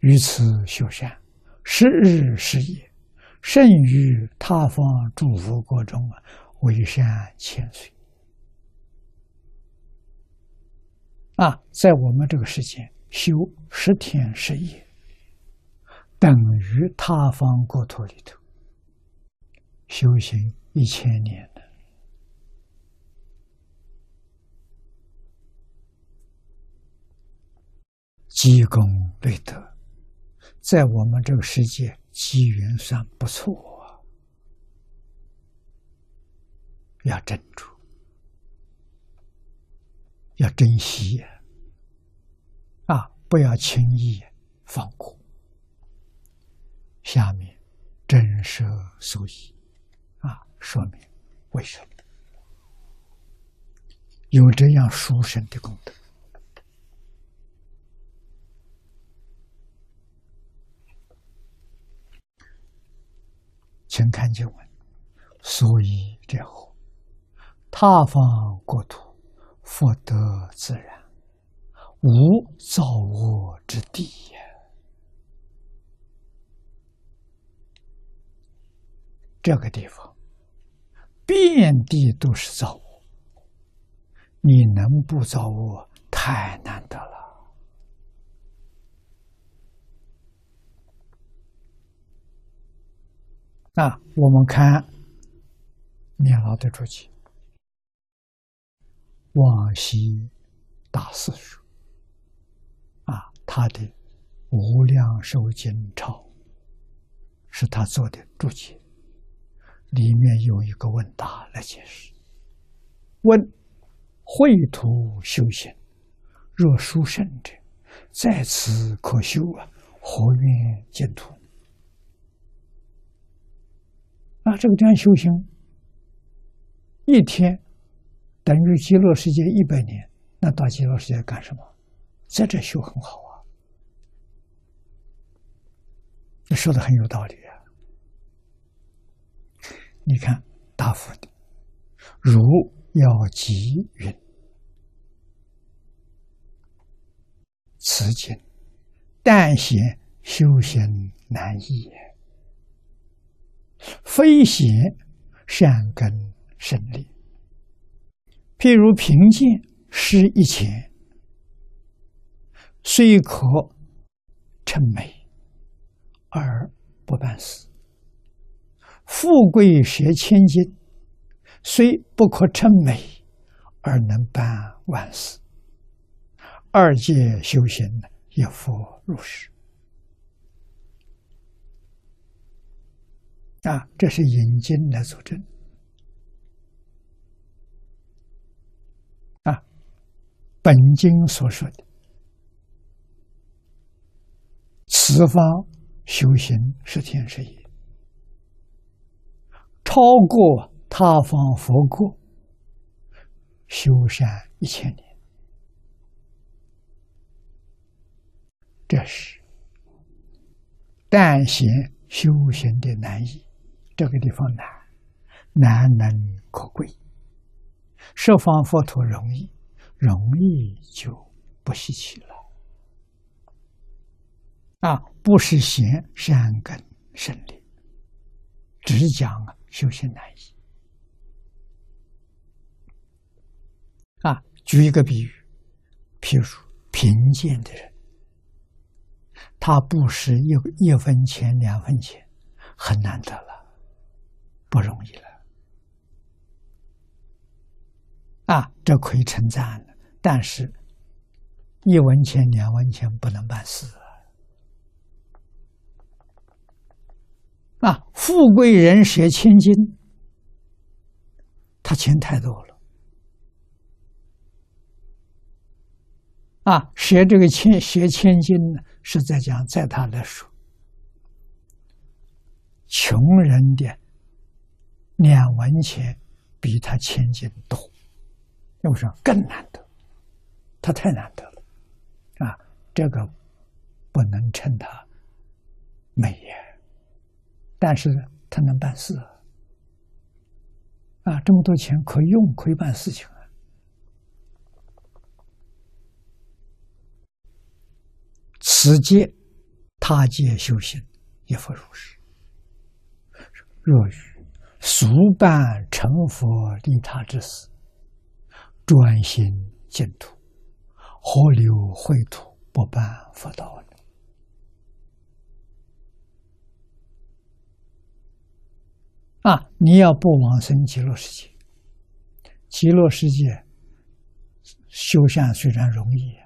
于此修善，十日十夜，甚于他方诸佛国中啊，为善千岁。啊，在我们这个世界修十天十夜，等于他方国土里头修行一千年的积功累德，在我们这个世界机缘算不错啊，要珍珠。要珍惜啊！不要轻易放过。下面真舍所以啊，说明为什么有这样殊胜的功德，请看经文。所以这后，他方国土。福德自然，无造恶之地也。这个地方遍地都是造物，你能不造恶？太难得。那我们看念老的注解。往昔大师说：“啊，他的《无量寿经钞》是他做的注解，里面有一个问答来解释。问：秽土修行，若殊胜者，在此可修啊？何愿净土？啊，这个地方修行一天。”等于极乐世界一百年，那到极乐世界干什么？在这修很好啊！你说的很有道理啊！你看大佛的，如要吉云，此经但显修行难易，非邪善根生利。譬如贫贱失一钱，虽可称美而不办事；富贵学千金，虽不可称美而能办万事。二界修行亦复如是。啊，这是引经来佐证。啊本经所说的此方修行是天是也，超过他方佛国修善一千年，这是但行修行的难易，这个地方难，难能可贵，十方佛陀容易。容易就不稀奇了啊！不是贤善根胜利，只讲修行难易啊。举一个比喻，譬如贫贱的人，他不是一一分钱两分钱，很难得了，不容易了。啊，这可以称赞了。但是，一文钱两文钱不能办事啊！富贵人学千金，他钱太多了啊！学这个千学千金呢，是在讲，在他来说，穷人的两文钱比他千金多，要说更难得。他太难得了，啊，这个不能称他美也，但是他能办事啊，这么多钱可以用，可以办事情啊。此皆他界修行亦复如是。若愚俗办成佛利他之事，专心净土，何留秽土不办佛道呢？啊！你要不往生极乐世界，极乐世界修善虽然容易，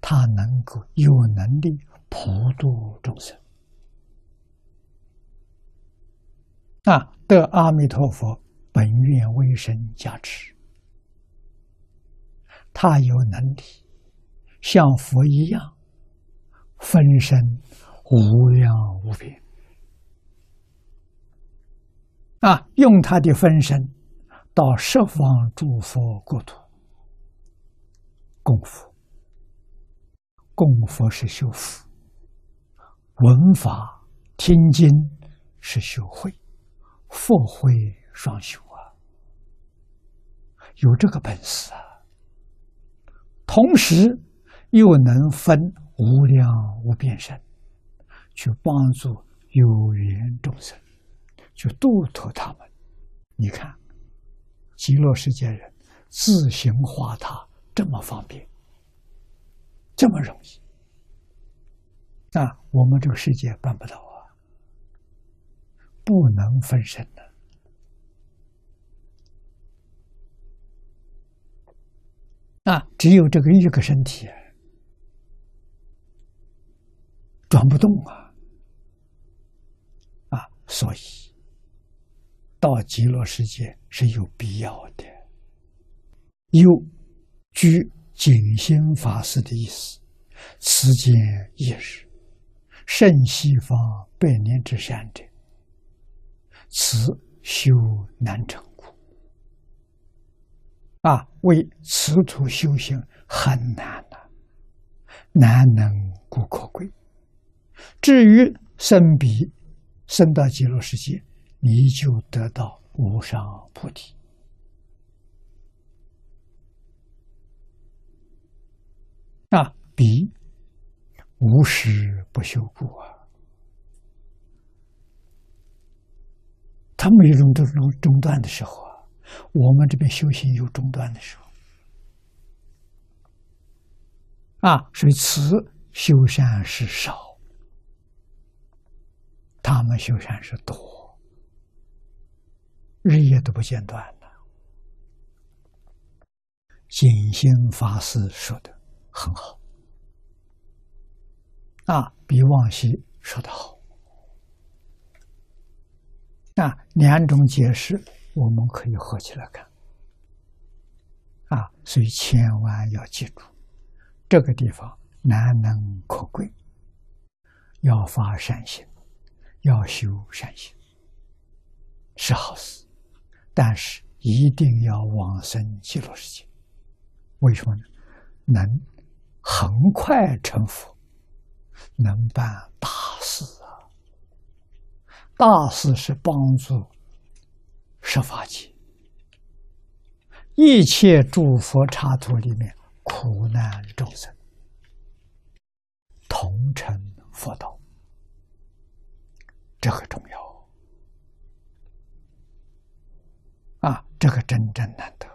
他能够有能力普度众生。啊，得阿弥陀佛本愿威神加持，他有能力像佛一样分身无量无边。啊，用他的分身到十方诸佛国土供佛，供佛是修福，闻法听经是修慧，佛慧双修啊，有这个本事啊，同时又能分无量无边身，去帮助有缘众生。去度脱他们，你看，极乐世界人自行化他这么方便，这么容易，啊，我们这个世界办不到，不能分身的，啊，只有这个一个身体转不动啊，啊，所以。到极乐世界是有必要的，有据景心法师的意思，此间一日，胜西方百年之善者，此修难成故。啊，为此土修行很难呐，难能故可贵。至于生彼，生到极乐世界。你就得到无上菩提啊！彼无时不修故啊！他没有中中中断的时候啊，我们这边修行有中断的时候。啊，所以此修善是少，他们修善是多。日夜都不间断的，景心法师说的很好，啊，比往昔说的好，啊，两种解释我们可以合起来看，啊，所以千万要记住，这个地方难能可贵，要发善心，要修善心，是好事。但是一定要往生极乐世界，为什么呢？能很快成佛，能办大事！大事是帮助设法界一切诸佛刹土里面苦难众生同成佛道，这个重要。啊，这个真正难得